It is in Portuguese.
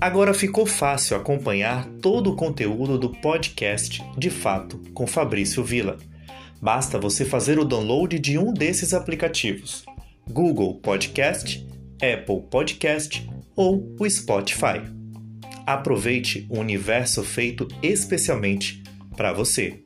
Agora ficou fácil acompanhar todo o conteúdo do podcast De Fato com Fabrício Vila. Basta você fazer o download de um desses aplicativos: Google Podcast, Apple Podcast ou o Spotify. Aproveite o universo feito especialmente para você.